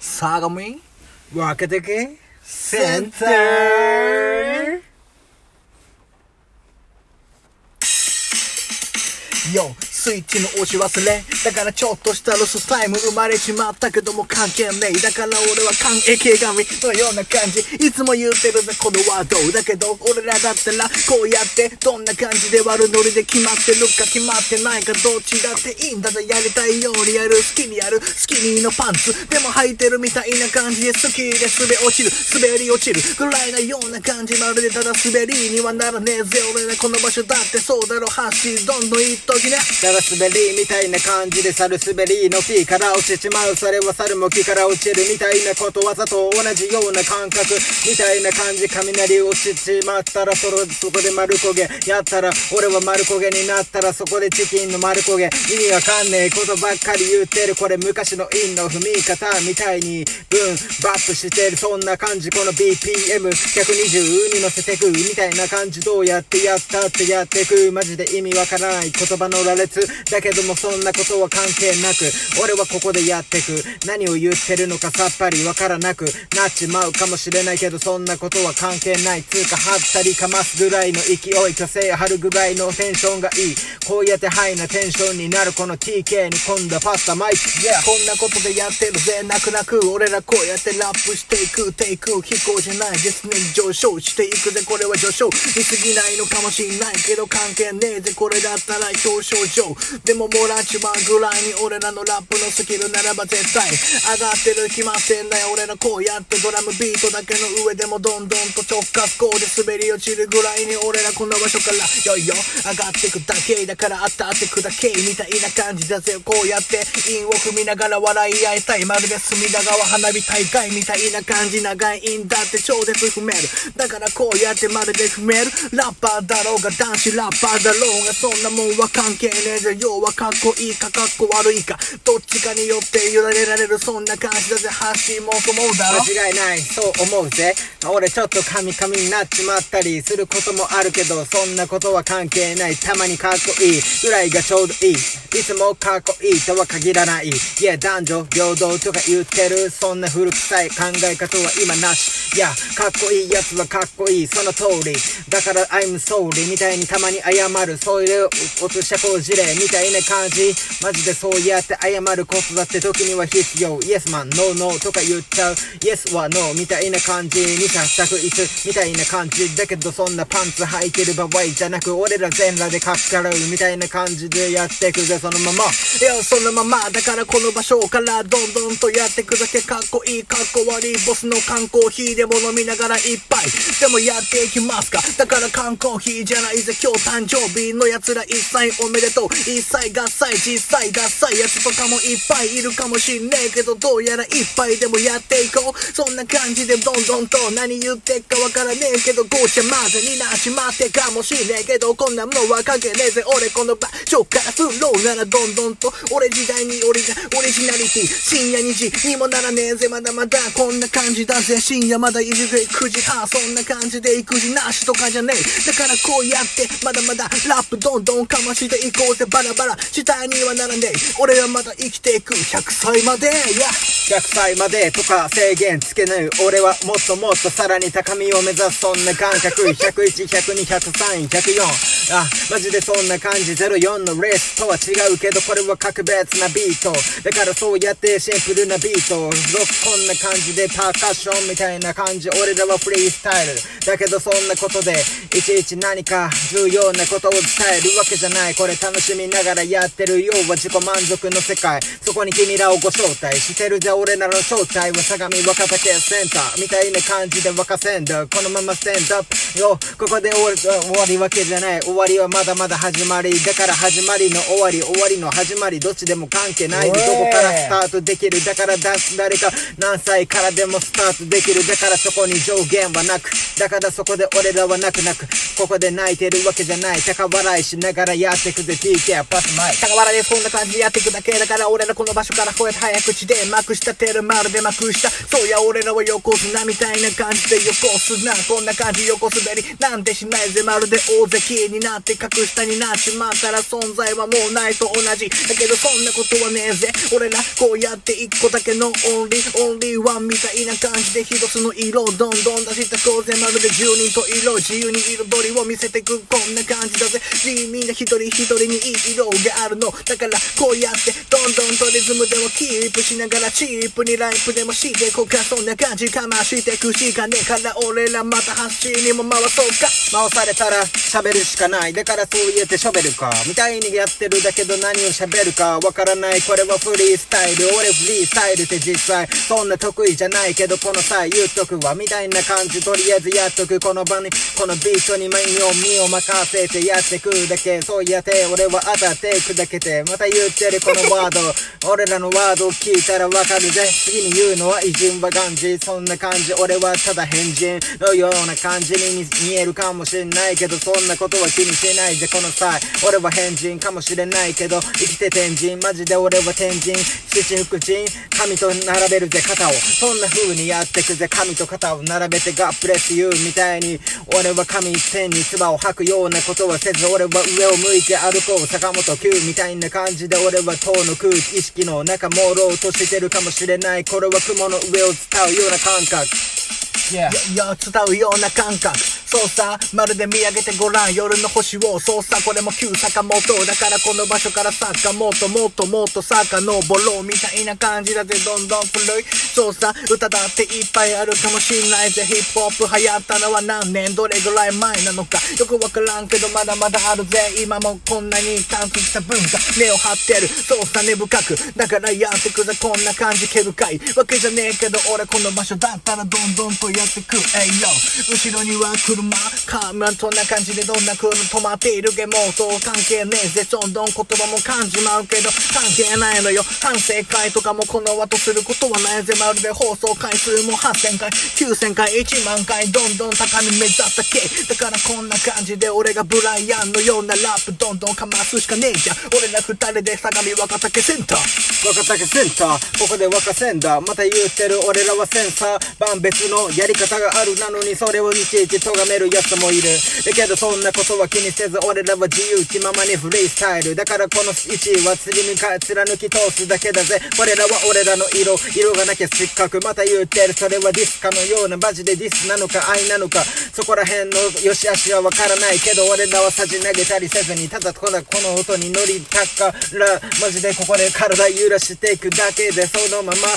相模若手系センタースイッチの押し忘れ。だからちょっとしたロスタイム生まれちまったけども関係ねえだから俺は関係。神のような感じ？いつも言うてるぜこのワードだけど俺らだったらこうやってどんな感じで悪ノリで決まってるか決まってないかどっちだっていいんだぜ。やりたいようにやる。好きにやるスキニーのパンツ。でも履いてるみたいな感じで好きで滑落ちる。滑り落ちるぐらいなような感じまるでただ滑りにはならねえぜ。俺らこの場所だってそうだろ。走りどんどん行っときねただ滑りみたいな感じで猿滑りの T から落ちちまうそれは猿も木から落ちるみたいなことわざと同じような感覚みたいな感じ雷落ちちまったらそろそこで丸焦げやったら俺は丸焦げになったらそこでチキンの丸焦げ意味わかんねえことばっかり言ってるこれ昔のインの踏み方みたいにブンバップしてるそんな感じこの BPM120 に乗せてくみたいな感じ。どうやってやったってやってく。マジで意味わからない。言葉の羅列だけどもそんなことは関係なく俺はここでやってく。何を言ってるのかさっぱりわからなくなっちまうかもしれないけどそんなことは関係ないつうか張ったりかますぐらいの勢い虚勢張るぐらいのテンションがいい。こうやってハイなテンションになるこの TK に込んだパスタマイク。Yeah こんなことでやってるぜ。泣く泣く。俺らこうやってラップしていく。テイク飛行じゃない。実に上昇していくぜ。これは上昇。見すぎないのかもしんないけど関係ねえぜ。これだったら表彰状でももらっちまうぐらいに俺らのラップのスキルならば絶対上がってる決まってんだよ俺らこうやってドラムビートだけの上でもどんどんと直角こうで滑り落ちるぐらいに俺らこの場所からよいよ上がってくだけだから当たってくだけみたいな感じだぜこうやって韻を踏みながら笑い合いたいまるで隅田川花火大会みたいな感じ長い韻だって超絶踏めるだからこうやってまるで踏めるラッパーだろうが男子ラッパーだろうがそんなもんは関係ねえぜ要はかっこいいかかっこ悪いかどっちかによって委ねられるそんな感じだぜ。発信もと思うだろ。間違いない。そう思うぜ。俺ちょっとカミカミになっちまったりすることもあるけどそんなことは関係ない。たまにかっこいい。ぐらいがちょうどいい。いつもかっこいいとは限らない。いや男女平等とか言ってる。そんな古臭い考え方は今なし。いやかっこいいやつはかっこいい。その通り。だから I'm sorry みたいにたまに謝る。そういう落としたこう事みたいな感じ。マジでそうやって謝ることだって時には必要。Yes man no no とか言っちゃう。Yes は No みたいな感じ。にさ択一みたいな感じ。だけどそんなパンツ履いてる場合じゃなく俺ら全裸でかっからう。みたいな感じでやってくぜそのまま。いや、そのまま、だからこの場所からどんどんとやってくだけかっこいい、かっこ悪い、ボスの缶コーヒーでも飲みながらいっぱい。でもやっていきますか。だから缶コーヒーじゃないぜ、今日誕生日の奴ら一切おめでとう。一切合切、実際合切、やつとかもいっぱいいるかもしんねえけど、どうやらいっぱいでもやっていこう。そんな感じでどんどんと何言ってっかわからねえけど、ごちゃ混ぜになっちまってかもしんねえけど、こんなものは関係ねえぜ、俺この場所からフローならどんどんと俺時代に俺がオリジナリティ深夜2時にもならねえぜまだまだこんな感じだぜ深夜まだいるぜ9時半そんな感じで育児なしとかじゃねえだからこうやってまだまだラップどんどんかましていこうぜバラバラ時代にはならねえ俺はまだ生きていく。100歳まで。や。100歳までとか制限つけない。俺はもっともっとさらに高みを目指す。そんな感覚。101、102、103、104あ、マジでそんな感じ。04のレースとは違うけどこれは格別なビート。だからそうやってシンプルなビート。ロックこんな感じでパーカッションみたいな感じ。俺らはフリースタイル。だけどそんなことでいちいち何か重要なことを伝えるわけじゃない。これ楽しみながらやってる要は自己満足の世界。そこに君らをご招待してる。じゃ俺らの正体は相模若竹センター。みたいな感じで沸かせんだこのままステンドアップよここで終わり終わりわけじゃない終わりはまだまだ始まり。だから始まりの終わり終わりの始まりどっちでも関係ないどこからスタートできる。だから出す誰か何歳からでもスタートできるだからそこに上限はなく。だからそこで俺らは泣く。泣くここで泣いてるわけじゃない。高笑いしながらやってくぜ。TK パスマイ高原でそんな感じでやっていくだけだから俺らこの場所からこうやって早口でまくしたてるまるで幕下そうや俺らは横綱みたいな感じで横すなこんな感じ横滑り。なんてしないぜまるで大関になって格下になっちまったら存在はもうないと同じ。だけどそんなことはねえぜ。俺らこうやって一個だけのオンリー。オンリーワンみたいな感じで一つの色どんどん出してこうぜまるで十人と色。自由に彩りを見せてく。こんな感じだぜ。みんな一人一人にいい色があるのだからこうやってどんどんとリズムでもキープしながらチープにライプでもしてこうかそんな感じかましてくしかねえから俺らまた発信にも回そうか回されたら喋るしかないだからそう言えてショベルかみたいにやってるだけど何を喋るかわからないこれはフリースタイル俺フリースタイルって実際そんな得意じゃないけどこの際言っとくわみたいな感じとりあえずやっとくこの場にこのビートに身を身を任せてやってくだけ。そうやって俺は当たって砕けてまた言ってるこのワード。俺らのワードを聞いたらわかるぜ。次に言うのは偉人は感じそんな感じ。俺はただ変人のような感じに見えるかもしれないけどそんなことは気にしないぜ。この際俺は変人かもしれないけど生きて天神マジで俺は天神。七福神神と並べるぜ肩を。そんな風にやってくぜ。神と肩を並べてガップレス言うみたいに。俺は神一点に唾を吐くようなことはせず俺は上を向いて歩こう。坂本九みたいな感じで俺は塔の空気意識の中朦朧としてるかもしれない。これは雲の上を伝うような感覚。Yeah. いや伝うような感覚。そうさまるで見上げてごらん。夜の星を。そうさこれも旧坂本だからこの場所から坂もっともっともっと坂登ろうみたいな感じだぜ。どんどん古い。そうさ歌だっていっぱいあるかもしんないぜ。ヒップホップ流行ったのは何年？どれぐらい前なのか。よくわからんけどまだまだあるぜ。今もこんなに完成した文化。根を張ってる。そうさ根深く。だからやってくぜ。こんな感じ。毛深い。わけじゃねえけど俺この場所だったらどんどんとやってくえいよ後ろには車カーマンそんな感じでどんな車止まっているけもそう関係ねえぜどんどん言葉も感じまうけど関係ないのよ。反省会とかもこの後することはないぜまるで放送回数も8000回9000回1万回どんどん高み目指ったけだからこんな感じで俺がブライアンのようなラップどんどんかますしかねえじゃん。俺ら二人で相模若竹センター。若竹センター。ここで若センダー。また言ってる俺らはセンサー。万別のやり方があるなのにそれをいちいち咎める奴もいる。だけどそんなことは気にせず俺らは自由気ままにフリースタイル。だからこの1位は釣りにか貫き通すだけだぜ。俺らは俺らの色。色がなきゃ失格。また言ってる。それはディスかのような。マジでディスなのか愛なのか。そこら辺の良し悪しはわからないけど俺らはさじ投げたりせずにただただこの音に乗りたから。マジでここで体揺らしていくだけでそのまま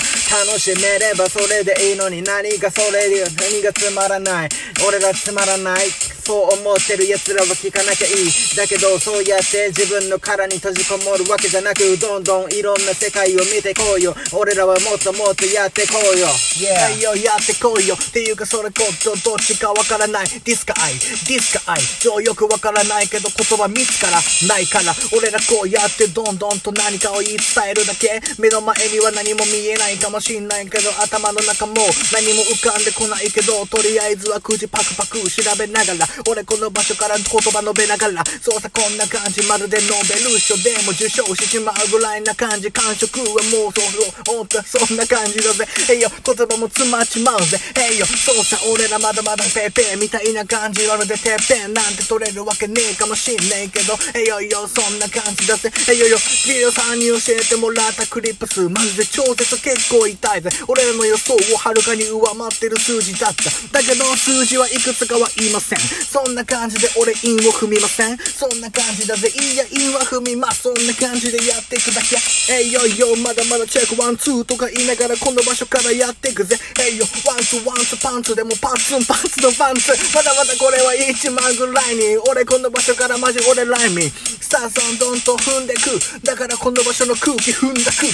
楽しめればそれでいいのに。何がそれで何がつまらない。俺がつまらない。そう思ってる奴らは聞かなきゃいい。だけどそうやって自分の殻に閉じこもるわけじゃなくどんどんいろんな世界を見てこうよ。俺らはもっともっとやってこうよ。Yeah. よやってこいよっていうかそれこそどっちかわからない。ディスか愛ディスか愛上よくわからないけど言葉見つからないから。俺らこうやってどんどんと何かを言い伝えるだけ。目の前には何も見えないかもしんないけど頭の中も何も浮かんでこないけどとりあえずはくじパクパク調べながら俺この場所から言葉述べながらそうさこんな感じまるでノーベル賞でも受賞しちまうぐらいな感じ感触はもうそうおったそんな感じだぜ。えいよ言葉も詰まっちまうぜ。えいよそうさ俺らまだまだペーペーみたいな感じまるでてっぺんなんて取れるわけねえかもしんねえけど。えいよいよそんな感じだぜ。えいよいよビデオさんに教えてもらったクリップ数マジで超絶結構痛いぜ。俺らの予想をはるかに上回ってる数字だった。だけど数字はいくつかは言いません。そんな感じで俺韻を踏みません。そんな感じだぜ。いや韻は踏みます。そんな感じでやっていくだけえいよいよまだまだチェック。ワンツーとか言いながらこの場所からやっていくぜ。えいよワンツーワンツーパンツでもパンツンパンツのパンツ。まだまだこれは1万ぐらいに。俺この場所からマジ俺ライミン。さあそんどんと踏んでく。だからこの場所の空気踏んだく。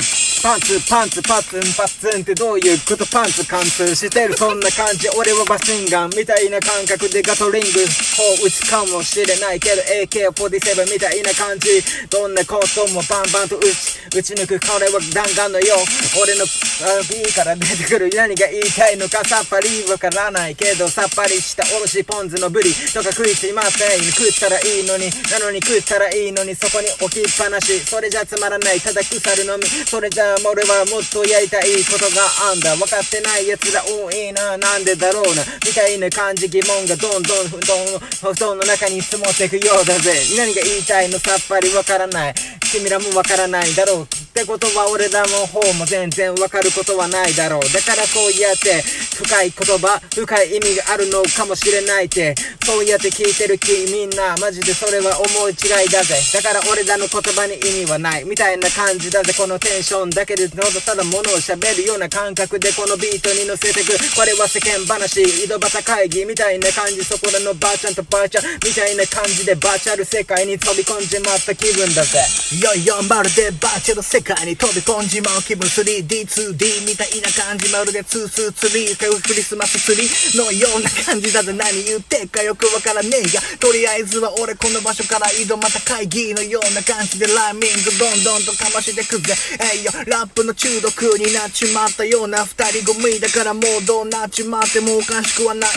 パンツパンツパツンパツンってどういうこと？パンツ貫通してる。そんな感じ。俺はマシンガンみたいな感覚でガトリング砲撃つかもしれないけど AK47 みたいな感じ。どんなこともバンバンと撃ち撃ち抜くこれは弾丸のよう。俺の B から出てくる何が言いたいのかさっぱりわからないけどさっぱりしたおろしポン酢のブリとか食いついません食ったらいいのになのに食ったらいいのにそこに置きっぱなし。それじゃつまらない。ただ腐るのみ。それじゃ俺はもっとやりたいことがあんだ。分かってない奴ら多いな。なんでだろうな。みたいな感じ。疑問がどんどん団布団の中に積もってくようだぜ。何が言いたいのさっぱりわからない。君らもわからない。だろうってことは俺らの方も全然わかることはないだろう。だからこうやって深い言葉深い意味があるのかもしれないってそうやって聞いてる気みんなマジでそれは思い違いだぜ。だから俺らの言葉に意味はない。みたいな感じだぜこのテンションだけでただただ物を喋るような感覚でこのビートに乗せてく。これは世間話井戸端会議みたいな感じ。そこらのばあちゃんとばあちゃんみたいな感じでバーチャル世界に飛び込んじまった気分だぜ。いやいやまるでバーチャル世界に飛び込んじまう気分 3D2D みたいな感じまるで223クリスマスツリーのような感じだぜ何言ってっかよくわからねえやとりあえずは俺この場所から井戸また会議のような感じでライミングどんどんとかましてくぜえいよラップの中毒になっちまったような二人組だからもうどうなっちまってもおかしくはない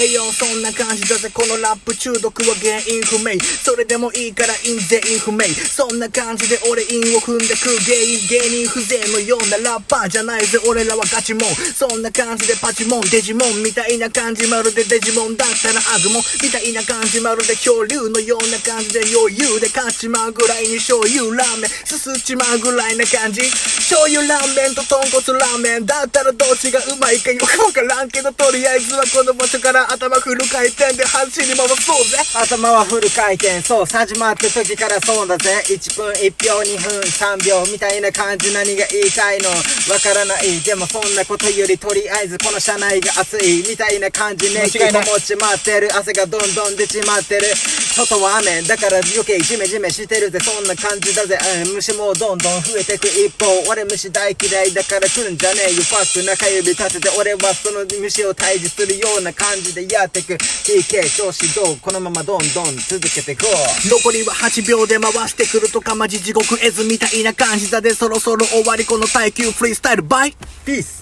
えいよそんな感じだぜこのラップ中毒は原因不明？それでもいいから印全員不明。そんな感じで俺韻を踏んでく芸人芸人風情のようなラッパーじゃないぜ俺らはガチモン。そんな感じでパチモンデジモンみたいな感じまるでデジモンだったらアグモンみたいな感じまるで恐竜のような感じで余裕で勝ちまうぐらいに醤油ラーメン。すすっちまうぐらいな感じ。醤油ラーメンと豚骨ラーメンだったらどっちがうまいかよくわからんけどとりあえずはこの場所から頭フル回転で走り回そうぜ。頭はフル回転。そう始まった時からそうだぜ。1分1秒2分3秒みたいな感じ。何が言いたいの？わからない。でもそんなことよりとりあえずこの車内が暑いみたいな感じね。間違いない。気もちまってる。汗がどんどん出ちまってる。外は雨。だから余計ジメジメしてるぜ。そんな感じだぜ、うん、虫もどんどん増えてく一方。俺虫大嫌いだから来るんじゃねえ。よファック中指立てて俺はその虫を退治するような感じでやってく。TK 調子どう？このままどんどん続けてこう。残りは8秒で回してくるとかマジ地獄絵図みたいな感じだでそろそろ終わりこの耐久フリースタイルバイ。ピース